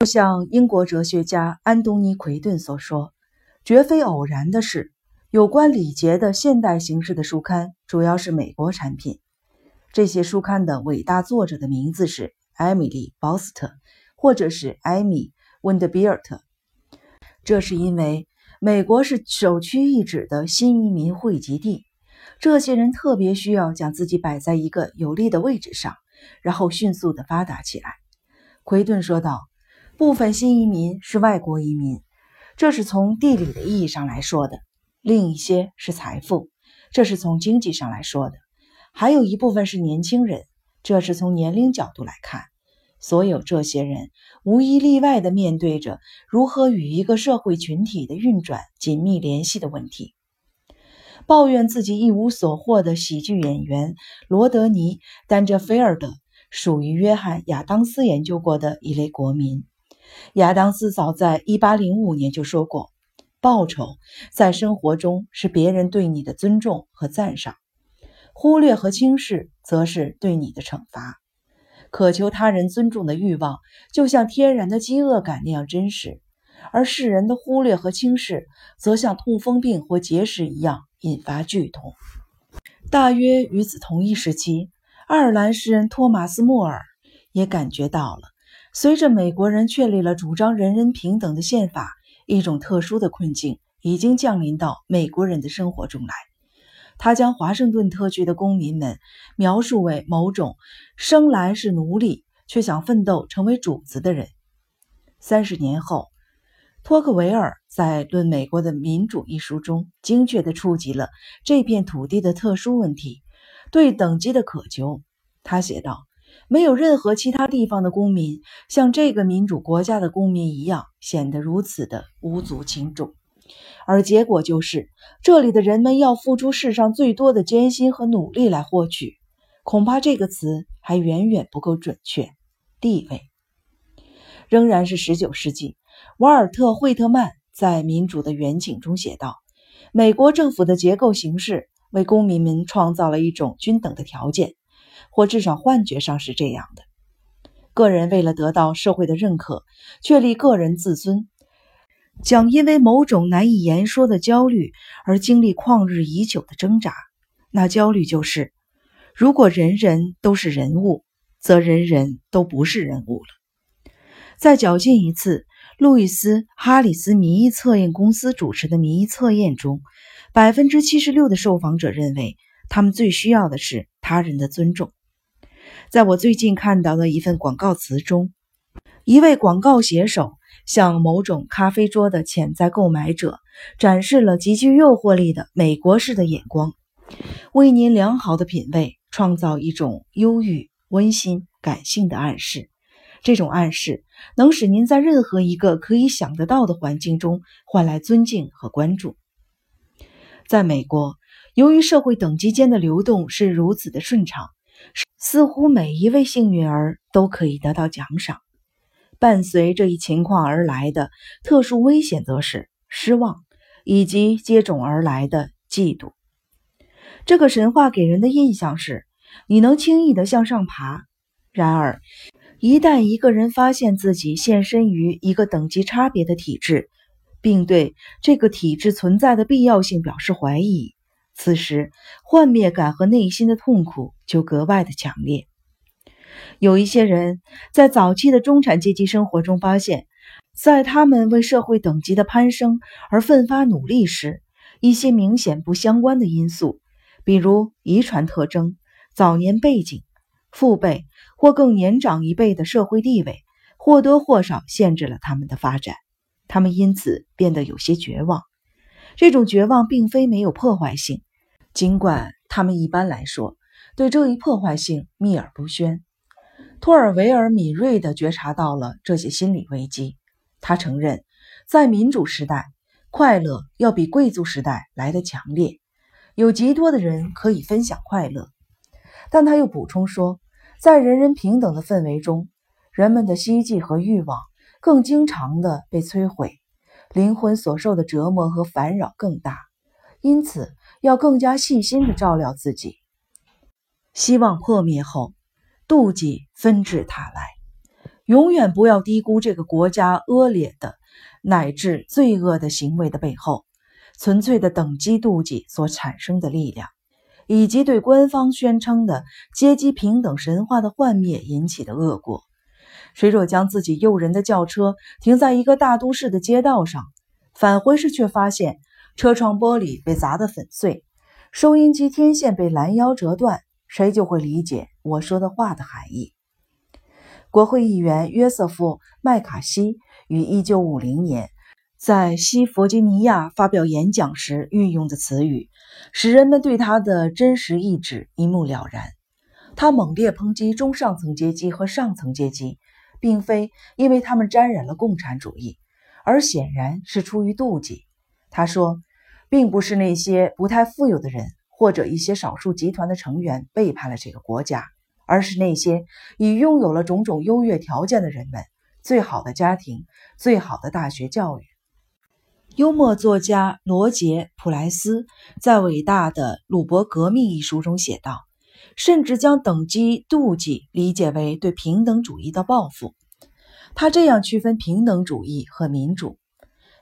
就像英国哲学家安东尼·奎顿所说，绝非偶然的是，有关礼节的现代形式的书刊主要是美国产品。这些书刊的伟大作者的名字是艾米丽·鲍斯特，或者是艾米·温德比尔特。这是因为美国是首屈一指的新移民汇集地，这些人特别需要将自己摆在一个有利的位置上，然后迅速地发达起来。奎顿说道。部分新移民是外国移民，这是从地理的意义上来说的；另一些是财富，这是从经济上来说的；还有一部分是年轻人，这是从年龄角度来看。所有这些人无一例外地面对着如何与一个社会群体的运转紧密联系的问题。抱怨自己一无所获的喜剧演员罗德尼·丹哲菲尔德属于约翰·亚当斯研究过的一类国民。亚当斯早在1805年就说过：“报酬在生活中是别人对你的尊重和赞赏，忽略和轻视则是对你的惩罚。渴求他人尊重的欲望就像天然的饥饿感那样真实，而世人的忽略和轻视则像痛风病或结石一样引发剧痛。”大约与此同一时期，爱尔兰诗人托马斯·莫尔也感觉到了。随着美国人确立了主张人人平等的宪法，一种特殊的困境已经降临到美国人的生活中来。他将华盛顿特区的公民们描述为某种生来是奴隶却想奋斗成为主子的人。三十年后，托克维尔在《论美国的民主》一书中精确地触及了这片土地的特殊问题——对等级的渴求。他写道。没有任何其他地方的公民像这个民主国家的公民一样显得如此的无足轻重，而结果就是这里的人们要付出世上最多的艰辛和努力来获取。恐怕这个词还远远不够准确。地位仍然是19世纪。瓦尔特·惠特曼在《民主的远景》中写道：“美国政府的结构形式为公民们创造了一种均等的条件。”或至少幻觉上是这样的。个人为了得到社会的认可，确立个人自尊，将因为某种难以言说的焦虑而经历旷日已久的挣扎。那焦虑就是：如果人人都是人物，则人人都不是人物了。再较近一次，路易斯·哈里斯民意测验公司主持的民意测验中，百分之七十六的受访者认为，他们最需要的是他人的尊重。在我最近看到的一份广告词中，一位广告写手向某种咖啡桌的潜在购买者展示了极具诱惑力的美国式的眼光，为您良好的品味创造一种忧郁、温馨、感性的暗示。这种暗示能使您在任何一个可以想得到的环境中换来尊敬和关注。在美国，由于社会等级间的流动是如此的顺畅。似乎每一位幸运儿都可以得到奖赏。伴随这一情况而来的特殊危险，则是失望以及接踵而来的嫉妒。这个神话给人的印象是，你能轻易地向上爬。然而，一旦一个人发现自己现身于一个等级差别的体制，并对这个体制存在的必要性表示怀疑，此时，幻灭感和内心的痛苦就格外的强烈。有一些人在早期的中产阶级生活中发现，在他们为社会等级的攀升而奋发努力时，一些明显不相关的因素，比如遗传特征、早年背景、父辈或更年长一辈的社会地位，或多或少限制了他们的发展。他们因此变得有些绝望。这种绝望并非没有破坏性。尽管他们一般来说对这一破坏性秘而不宣，托尔维尔敏锐地觉察到了这些心理危机。他承认，在民主时代，快乐要比贵族时代来得强烈，有极多的人可以分享快乐。但他又补充说，在人人平等的氛围中，人们的希冀和欲望更经常地被摧毁，灵魂所受的折磨和烦扰更大。因此。要更加细心地照料自己。希望破灭后，妒忌纷至沓来。永远不要低估这个国家恶劣的乃至罪恶的行为的背后，纯粹的等级妒忌所产生的力量，以及对官方宣称的阶级平等神话的幻灭引起的恶果。谁若将自己诱人的轿车停在一个大都市的街道上，返回时却发现车窗玻璃被砸得粉碎，收音机天线被拦腰折断，谁就会理解我说的话的含义。国会议员约瑟夫·麦卡锡于1950年在西弗吉尼亚发表演讲时运用的词语，使人们对他的真实意志一目了然。他猛烈抨击中上层阶级和上层阶级，并非因为他们沾染了共产主义，而显然是出于妒忌。他说，并不是那些不太富有的人或者一些少数集团的成员背叛了这个国家。而是那些已拥有了种种优越条件的人们，最好的家庭，最好的大学教育。幽默作家罗杰·普莱斯在《伟大的鲁伯革命》一书中写道：“甚至将等级妒忌理解为对平等主义的报复。”他这样区分平等主义和民主：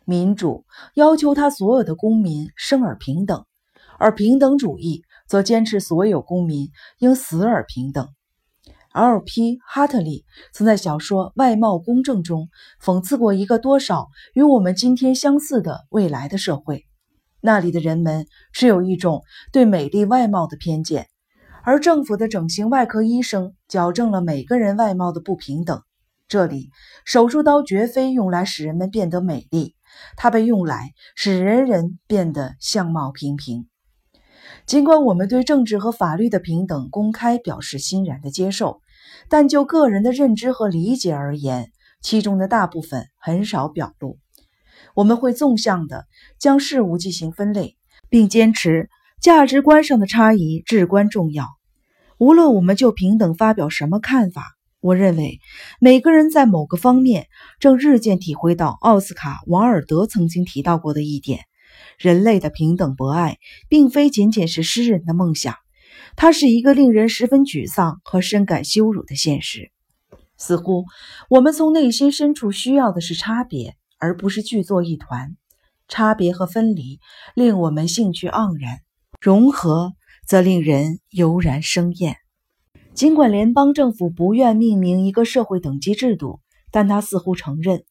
民主要求他所有的公民生而平等，而平等主义则坚持所有公民应死而平等。L.P. 哈特利曾在小说《外貌公正》中讽刺过一个多少与我们今天相似的未来的社会，那里的人们持有一种对美丽外貌的偏见，而政府的整形外科医生矫正了每个人外貌的不平等。这里，手术刀绝非用来使人们变得美丽，它被用来使人人变得相貌平平。尽管我们对政治和法律的平等公开表示欣然的接受。但就个人的认知和理解而言，其中的大部分很少表露。我们会纵向的将事物进行分类，并坚持价值观上的差异至关重要。无论我们就平等发表什么看法，我认为每个人在某个方面正日渐体会到奥斯卡·王尔德曾经提到过的一点：人类的平等博爱，并非仅仅是诗人的梦想。它是一个令人十分沮丧和深感羞辱的现实。似乎我们从内心深处需要的是差别，而不是聚作一团。差别和分离令我们兴趣盎然，融合则令人油然生厌。尽管联邦政府不愿命名一个社会等级制度，但他似乎承认，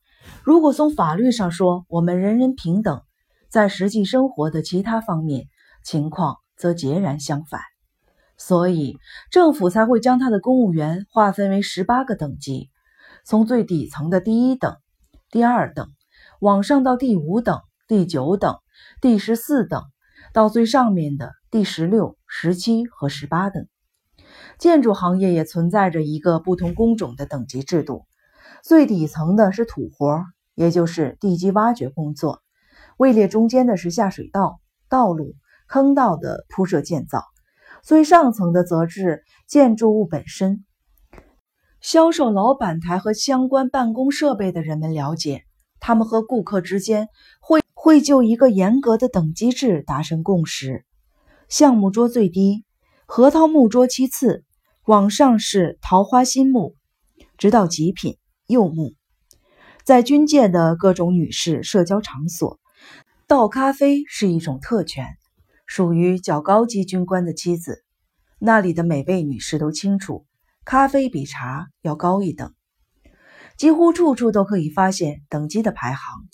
如果从法律上说我们人人平等，在实际生活的其他方面情况则截然相反。所以，政府才会将他的公务员划分为十八个等级，从最底层的第一等、第二等，往上到第五等、第九等、第十四等，到最上面的第十六、十七和十八等。建筑行业也存在着一个不同工种的等级制度，最底层的是土活，也就是地基挖掘工作；位列中间的是下水道、道路、坑道的铺设建造。最上层的则是建筑物本身。销售老板台和相关办公设备的人们了解，他们和顾客之间会会就一个严格的等级制达成共识。项目桌最低，核桃木桌其次，往上是桃花心木，直到极品柚木。在军界的各种女士社交场所，倒咖啡是一种特权。属于较高级军官的妻子，那里的每位女士都清楚，咖啡比茶要高一等。几乎处处都可以发现等级的排行。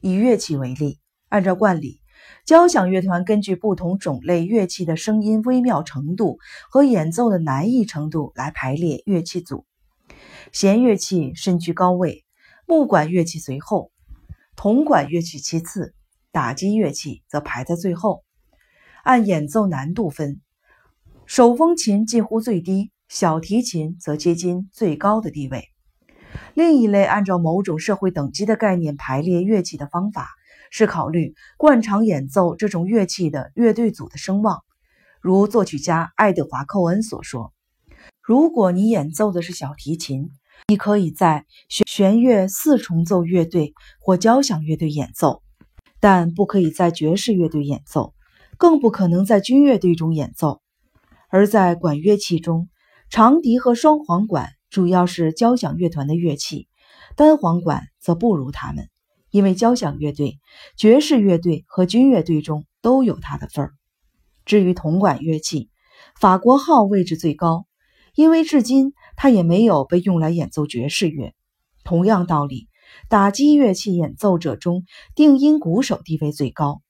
以乐器为例，按照惯例，交响乐团根据不同种类乐器的声音微妙程度和演奏的难易程度来排列乐器组。弦乐器身居高位，木管乐器随后，铜管乐器其次，打击乐器则排在最后。按演奏难度分，手风琴近乎最低，小提琴则接近最高的地位。另一类按照某种社会等级的概念排列乐器的方法，是考虑惯常演奏这种乐器的乐队组的声望。如作曲家爱德华·寇恩所说：“如果你演奏的是小提琴，你可以在弦弦乐四重奏乐队或交响乐队演奏，但不可以在爵士乐队演奏。”更不可能在军乐队中演奏，而在管乐器中，长笛和双簧管主要是交响乐团的乐器，单簧管则不如他们，因为交响乐队、爵士乐队和军乐队中都有它的份儿。至于铜管乐器，法国号位置最高，因为至今它也没有被用来演奏爵士乐。同样道理，打击乐器演奏者中，定音鼓手地位最高。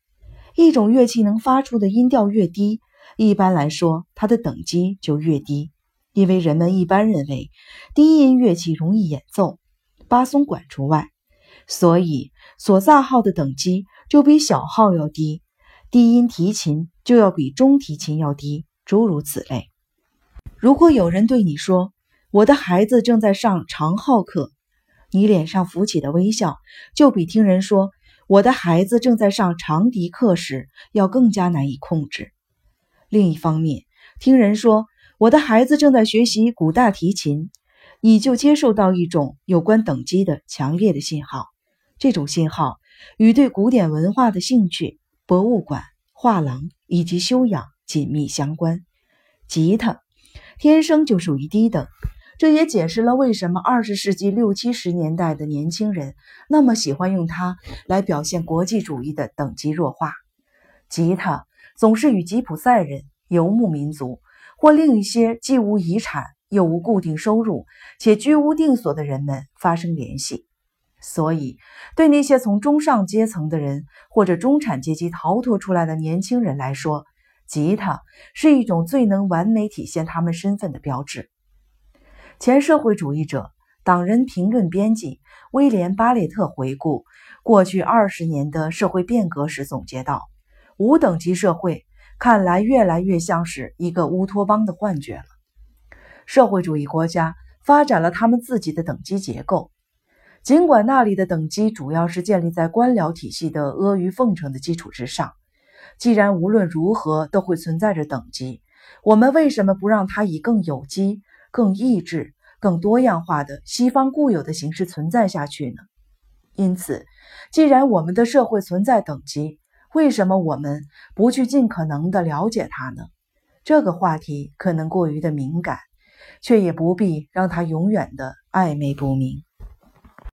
一种乐器能发出的音调越低，一般来说，它的等级就越低。因为人们一般认为低音乐器容易演奏，巴松管除外，所以索萨号的等级就比小号要低，低音提琴就要比中提琴要低，诸如此类。如果有人对你说：“我的孩子正在上长号课”，你脸上浮起的微笑，就比听人说：“我的孩子正在上长笛课”时要更加难以控制。另一方面，听人说。我的孩子正在学习古大提琴，你就接受到一种有关等级的强烈的信号。这种信号与对古典文化的兴趣、博物馆、画廊以及修养紧密相关。吉他天生就属于低等，这也解释了为什么二十世纪六七十年代的年轻人那么喜欢用它来表现国际主义的等级弱化。吉他总是与吉普赛人、游牧民族。或另一些既无遗产又无固定收入且居无定所的人们发生联系，所以对那些从中上阶层的人或者中产阶级逃脱出来的年轻人来说，吉他是一种最能完美体现他们身份的标志。前社会主义者、党人评论编辑威廉·巴列特回顾过去二十年的社会变革时总结道：“无等级社会。”看来越来越像是一个乌托邦的幻觉了。社会主义国家发展了他们自己的等级结构，尽管那里的等级主要是建立在官僚体系的阿谀奉承的基础之上。既然无论如何都会存在着等级，我们为什么不让它以更有机、更意志、更多样化的西方固有的形式存在下去呢？因此，既然我们的社会存在等级，为什么我们不去尽可能的了解它呢？这个话题可能过于的敏感，却也不必让它永远的暧昧不明。